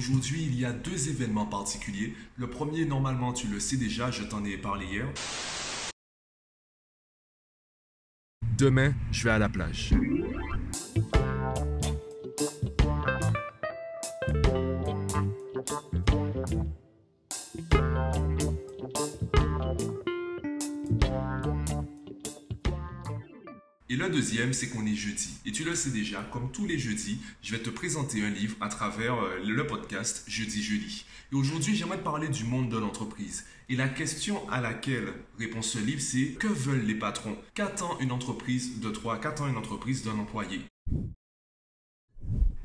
Aujourd'hui, il y a deux événements particuliers. Le premier, normalement, tu le sais déjà, je t'en ai parlé hier. Demain, je vais à la plage. Et le deuxième, c'est qu'on est jeudi. Et tu le sais déjà, comme tous les jeudis, je vais te présenter un livre à travers euh, le podcast Jeudi Jeudi. Et aujourd'hui, j'aimerais te parler du monde de l'entreprise. Et la question à laquelle répond ce livre, c'est que veulent les patrons? Qu'attend une entreprise de toi? Qu'attend une entreprise d'un employé?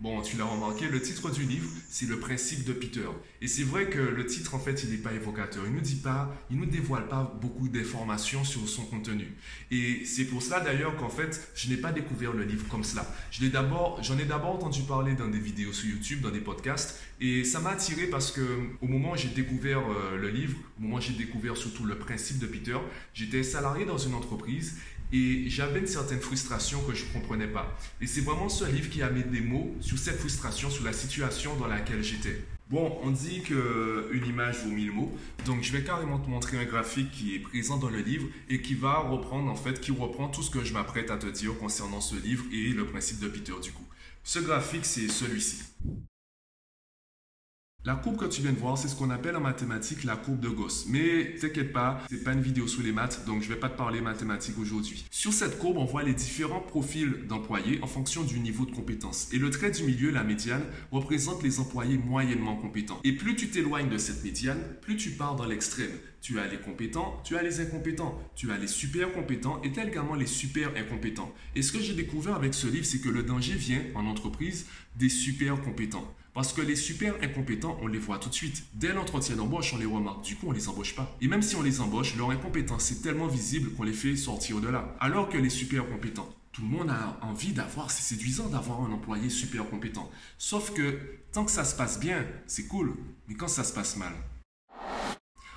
Bon, tu l'as remarqué, le titre du livre, c'est le principe de Peter. Et c'est vrai que le titre, en fait, il n'est pas évocateur. Il ne nous dit pas, il nous dévoile pas beaucoup d'informations sur son contenu. Et c'est pour cela d'ailleurs qu'en fait, je n'ai pas découvert le livre comme cela. Je l'ai d'abord, j'en ai d'abord entendu parler dans des vidéos sur YouTube, dans des podcasts, et ça m'a attiré parce que au moment où j'ai découvert euh, le livre, au moment où j'ai découvert surtout le principe de Peter, j'étais salarié dans une entreprise et j'avais une certaine frustration que je ne comprenais pas. Et c'est vraiment ce livre qui a mis des mots sur cette frustration, sur la situation dans laquelle j'étais. Bon, on dit qu'une image vaut mille mots, donc je vais carrément te montrer un graphique qui est présent dans le livre et qui va reprendre en fait, qui reprend tout ce que je m'apprête à te dire concernant ce livre et le principe de Peter du coup. Ce graphique, c'est celui-ci. La courbe que tu viens de voir, c'est ce qu'on appelle en mathématiques la courbe de Gauss. Mais t'inquiète pas, c'est pas une vidéo sur les maths, donc je vais pas te parler mathématiques aujourd'hui. Sur cette courbe, on voit les différents profils d'employés en fonction du niveau de compétence. Et le trait du milieu, la médiane, représente les employés moyennement compétents. Et plus tu t'éloignes de cette médiane, plus tu pars dans l'extrême. Tu as les compétents, tu as les incompétents, tu as les super compétents et également les super incompétents. Et ce que j'ai découvert avec ce livre, c'est que le danger vient en entreprise des super compétents. Parce que les super incompétents, on les voit tout de suite. Dès l'entretien d'embauche, on les remarque. Du coup, on les embauche pas. Et même si on les embauche, leur incompétence est tellement visible qu'on les fait sortir de là. Alors que les super compétents, tout le monde a envie d'avoir, c'est séduisant d'avoir un employé super compétent. Sauf que tant que ça se passe bien, c'est cool. Mais quand ça se passe mal,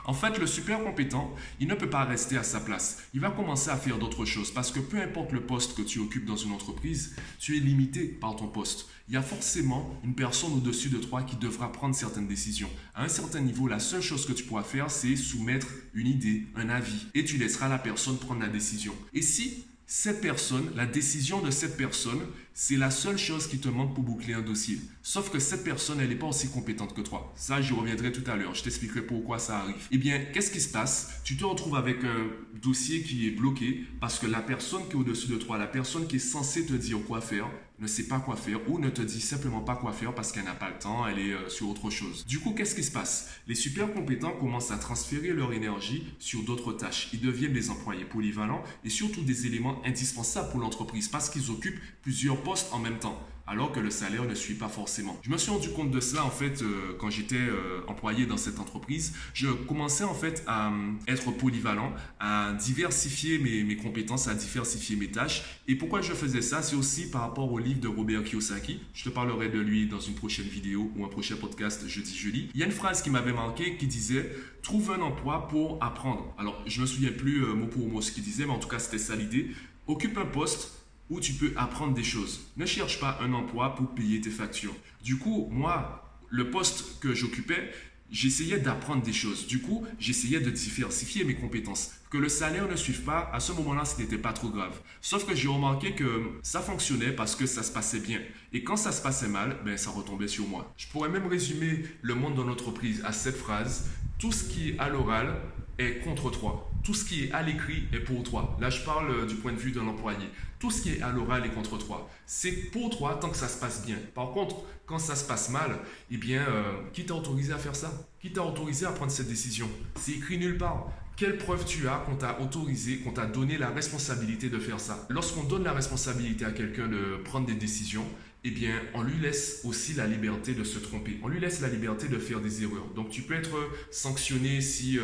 en fait, le super compétent, il ne peut pas rester à sa place. Il va commencer à faire d'autres choses parce que peu importe le poste que tu occupes dans une entreprise, tu es limité par ton poste. Il y a forcément une personne au-dessus de toi qui devra prendre certaines décisions. À un certain niveau, la seule chose que tu pourras faire, c'est soumettre une idée, un avis, et tu laisseras la personne prendre la décision. Et si cette personne, la décision de cette personne, c'est la seule chose qui te manque pour boucler un dossier. Sauf que cette personne, elle n'est pas aussi compétente que toi. Ça, j'y reviendrai tout à l'heure. Je t'expliquerai pourquoi ça arrive. Eh bien, qu'est-ce qui se passe? Tu te retrouves avec un dossier qui est bloqué parce que la personne qui est au-dessus de toi, la personne qui est censée te dire quoi faire, ne sait pas quoi faire ou ne te dit simplement pas quoi faire parce qu'elle n'a pas le temps, elle est euh, sur autre chose. Du coup, qu'est-ce qui se passe? Les super compétents commencent à transférer leur énergie sur d'autres tâches. Ils deviennent des employés polyvalents et surtout des éléments indispensables pour l'entreprise parce qu'ils occupent plusieurs en même temps alors que le salaire ne suit pas forcément. Je me suis rendu compte de cela en fait euh, quand j'étais euh, employé dans cette entreprise. Je commençais en fait à euh, être polyvalent, à diversifier mes, mes, compétences, à diversifier mes tâches. Et pourquoi je faisais ça? C'est aussi par rapport au livre de Robert Kiyosaki. Je te parlerai de lui dans une prochaine vidéo ou un prochain podcast jeudi jeudi. Il y a une phrase qui m'avait marqué qui disait trouve un emploi pour apprendre. Alors je me souviens plus mot pour mot ce qu'il disait, mais en tout cas c'était ça l'idée. Occupe un poste où tu peux apprendre des choses. Ne cherche pas un emploi pour payer tes factures. Du coup, moi, le poste que j'occupais, j'essayais d'apprendre des choses. Du coup, j'essayais de diversifier mes compétences. Que le salaire ne suive pas, à ce moment-là, ce n'était pas trop grave. Sauf que j'ai remarqué que ça fonctionnait parce que ça se passait bien. Et quand ça se passait mal, ben, ça retombait sur moi. Je pourrais même résumer le monde de l'entreprise à cette phrase. Tout ce qui est à l'oral est contre toi. Tout ce qui est à l'écrit est pour toi. Là, je parle euh, du point de vue d'un employé. Tout ce qui est à l'oral est contre toi. C'est pour toi tant que ça se passe bien. Par contre, quand ça se passe mal, eh bien, euh, qui t'a autorisé à faire ça? Qui t'a autorisé à prendre cette décision? C'est écrit nulle part. Quelle preuve tu as qu'on t'a autorisé, qu'on t'a donné la responsabilité de faire ça? Lorsqu'on donne la responsabilité à quelqu'un de prendre des décisions, eh bien, on lui laisse aussi la liberté de se tromper. On lui laisse la liberté de faire des erreurs. Donc, tu peux être sanctionné si euh,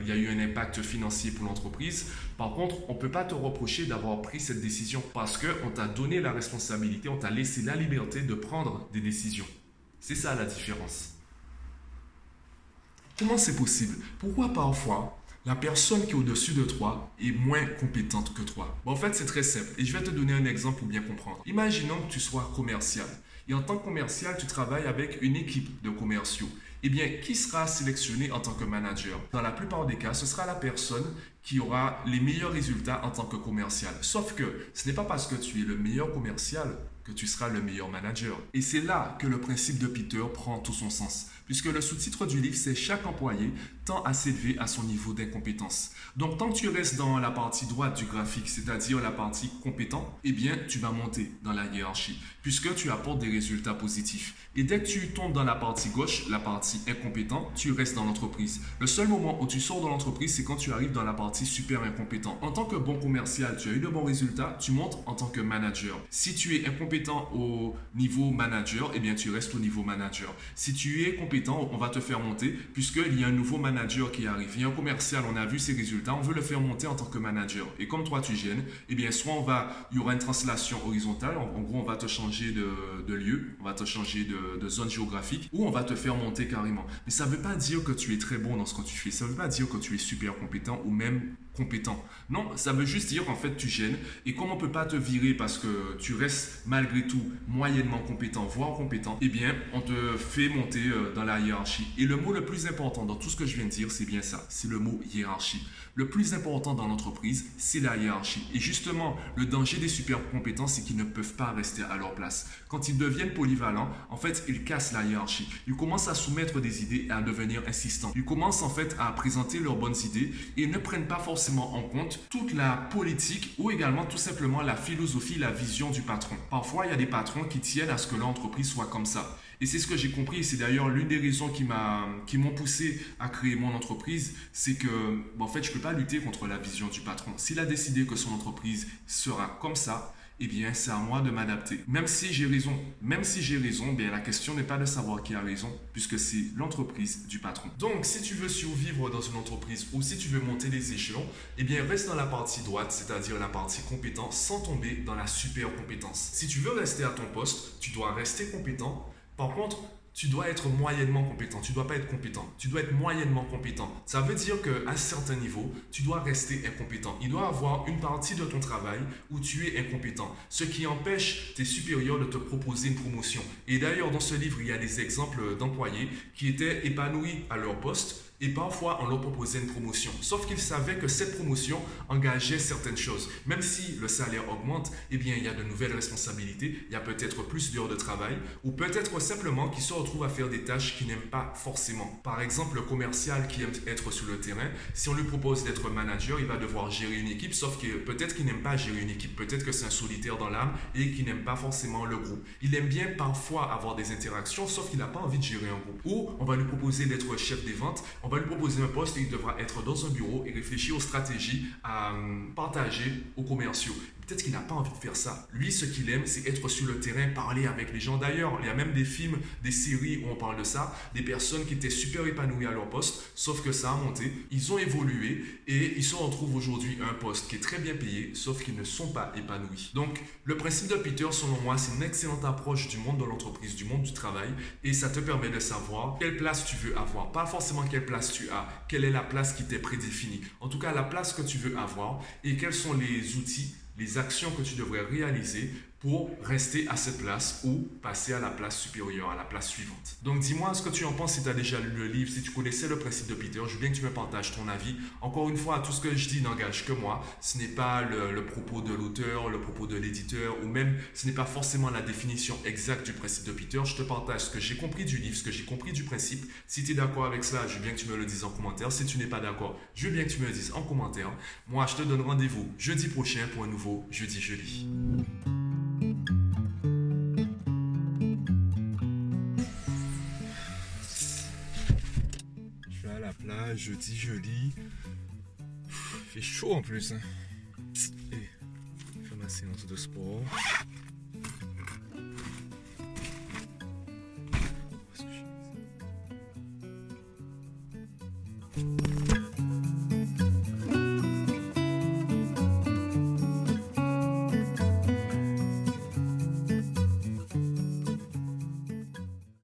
il y a eu un impact financier pour l'entreprise. Par contre, on ne peut pas te reprocher d'avoir pris cette décision parce qu'on t'a donné la responsabilité, on t'a laissé la liberté de prendre des décisions. C'est ça la différence. Comment c'est possible? Pourquoi parfois la personne qui est au-dessus de toi est moins compétente que toi. en fait, c'est très simple et je vais te donner un exemple pour bien comprendre. Imaginons que tu sois commercial. Et en tant que commercial, tu travailles avec une équipe de commerciaux. Eh bien, qui sera sélectionné en tant que manager? Dans la plupart des cas, ce sera la personne qui aura les meilleurs résultats en tant que commercial. Sauf que ce n'est pas parce que tu es le meilleur commercial que tu seras le meilleur manager. Et c'est là que le principe de Peter prend tout son sens, puisque le sous-titre du livre, c'est chaque employé tend à s'élever à son niveau d'incompétence. Donc tant que tu restes dans la partie droite du graphique, c'est-à-dire la partie compétent, eh bien tu vas monter dans la hiérarchie, puisque tu apportes des résultats positifs. Et dès que tu tombes dans la partie gauche, la partie incompétent, tu restes dans l'entreprise. Le seul moment où tu sors de l'entreprise, c'est quand tu arrives dans la partie super incompétent. En tant que bon commercial, tu as eu de bons résultats, tu montes en tant que manager. Si tu es incompétent, au niveau manager, eh bien, tu restes au niveau manager. Si tu es compétent, on va te faire monter puisqu'il y a un nouveau manager qui arrive. Il y a un commercial, on a vu ses résultats, on veut le faire monter en tant que manager. Et comme toi, tu gênes, eh bien, soit on va, il y aura une translation horizontale. En, gros, on va te changer de, lieu, on va te changer de, zone géographique ou on va te faire monter carrément. Mais ça ne veut pas dire que tu es très bon dans ce que tu fais. Ça ne veut pas dire que tu es super compétent ou même compétent. Non, ça veut juste dire qu'en fait tu gênes et comme on peut pas te virer parce que tu restes malgré tout moyennement compétent, voire compétent, eh bien on te fait monter euh, dans la hiérarchie. Et le mot le plus important dans tout ce que je viens de dire, c'est bien ça, c'est le mot hiérarchie. Le plus important dans l'entreprise, c'est la hiérarchie. Et justement, le danger des super compétents, c'est qu'ils ne peuvent pas rester à leur place. Quand ils deviennent polyvalents, en fait, ils cassent la hiérarchie. Ils commencent à soumettre des idées et à devenir insistants. Ils commencent en fait à présenter leurs bonnes idées et ne prennent pas forcément en compte toute la politique ou également tout simplement la philosophie, la vision du patron. Parfois, il y a des patrons qui tiennent à ce que l'entreprise soit comme ça. Et c'est ce que j'ai compris, c'est d'ailleurs l'une des raisons qui m'ont poussé à créer mon entreprise, c'est que en fait, je peux pas lutter contre la vision du patron. S'il a décidé que son entreprise sera comme ça, eh bien, c'est à moi de m'adapter. Même si j'ai raison, même si j'ai raison, bien, la question n'est pas de savoir qui a raison, puisque c'est l'entreprise du patron. Donc, si tu veux survivre dans une entreprise ou si tu veux monter les échelons, eh bien, reste dans la partie droite, c'est-à-dire la partie compétence, sans tomber dans la super compétence. Si tu veux rester à ton poste, tu dois rester compétent. Par contre, tu dois être moyennement compétent. Tu ne dois pas être compétent. Tu dois être moyennement compétent. Ça veut dire qu'à un certain niveau, tu dois rester incompétent. Il doit avoir une partie de ton travail où tu es incompétent. Ce qui empêche tes supérieurs de te proposer une promotion. Et d'ailleurs, dans ce livre, il y a des exemples d'employés qui étaient épanouis à leur poste et parfois, on leur proposait une promotion. Sauf qu'ils savaient que cette promotion engageait certaines choses. Même si le salaire augmente, eh bien, il y a de nouvelles responsabilités, il y a peut-être plus d'heures de travail, ou peut-être simplement qu'ils se retrouvent à faire des tâches qu'ils n'aiment pas forcément. Par exemple, le commercial qui aime être sur le terrain, si on lui propose d'être manager, il va devoir gérer une équipe, sauf que peut-être qu'il n'aime pas gérer une équipe, peut-être que c'est un solitaire dans l'âme et qu'il n'aime pas forcément le groupe. Il aime bien parfois avoir des interactions, sauf qu'il n'a pas envie de gérer un groupe. Ou on va lui proposer d'être chef des ventes, on va lui proposer un poste et il devra être dans un bureau et réfléchir aux stratégies à hum, partager aux commerciaux. Peut-être qu'il n'a pas envie de faire ça. Lui, ce qu'il aime, c'est être sur le terrain, parler avec les gens. D'ailleurs, il y a même des films, des séries où on parle de ça, des personnes qui étaient super épanouies à leur poste, sauf que ça a monté, ils ont évolué et ils se retrouvent aujourd'hui un poste qui est très bien payé, sauf qu'ils ne sont pas épanouis. Donc, le principe de Peter, selon moi, c'est une excellente approche du monde de l'entreprise, du monde du travail, et ça te permet de savoir quelle place tu veux avoir. Pas forcément quelle place tu as, quelle est la place qui t'est prédéfinie. En tout cas, la place que tu veux avoir et quels sont les outils les actions que tu devrais réaliser pour rester à cette place ou passer à la place supérieure, à la place suivante. Donc dis-moi ce que tu en penses si tu as déjà lu le livre, si tu connaissais le principe de Peter. Je veux bien que tu me partages ton avis. Encore une fois, tout ce que je dis n'engage que moi. Ce n'est pas le, propos de l'auteur, le propos de l'éditeur, ou même ce n'est pas forcément la définition exacte du principe de Peter. Je te partage ce que j'ai compris du livre, ce que j'ai compris du principe. Si tu es d'accord avec cela, je veux bien que tu me le dises en commentaire. Si tu n'es pas d'accord, je veux bien que tu me le dises en commentaire. Moi, je te donne rendez-vous jeudi prochain pour un nouveau Jeudi Jeudi. Je dis je lis. Il fait chaud en plus. Hein. Et faire ma séance de sport.